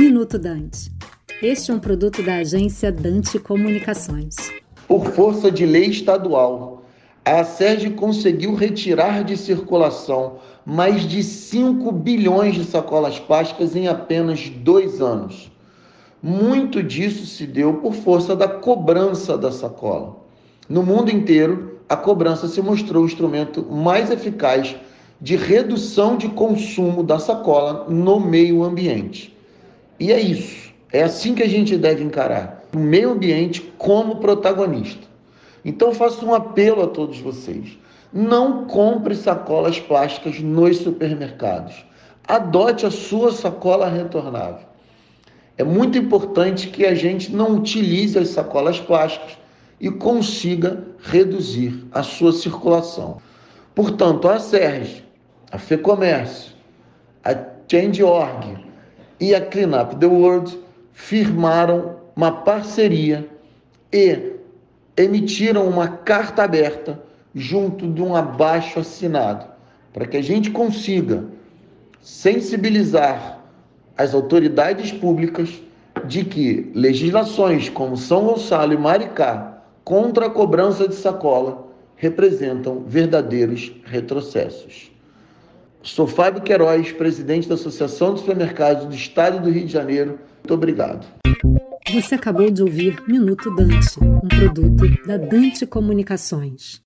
Minuto Dante. Este é um produto da agência Dante Comunicações. Por força de lei estadual, a SERG conseguiu retirar de circulação mais de 5 bilhões de sacolas plásticas em apenas dois anos. Muito disso se deu por força da cobrança da sacola. No mundo inteiro, a cobrança se mostrou o instrumento mais eficaz de redução de consumo da sacola no meio ambiente. E é isso. É assim que a gente deve encarar o meio ambiente como protagonista. Então faço um apelo a todos vocês. Não compre sacolas plásticas nos supermercados. Adote a sua sacola retornável. É muito importante que a gente não utilize as sacolas plásticas e consiga reduzir a sua circulação. Portanto, a SERG, a FEComércio, a Change.org e a Clean Up the World firmaram uma parceria e emitiram uma carta aberta junto de um abaixo assinado, para que a gente consiga sensibilizar as autoridades públicas de que legislações como São Gonçalo e Maricá contra a cobrança de sacola representam verdadeiros retrocessos. Sou Fábio Queiroz, presidente da Associação dos Supermercados do Estado do Rio de Janeiro. Muito obrigado. Você acabou de ouvir Minuto Dante, um produto da Dante Comunicações.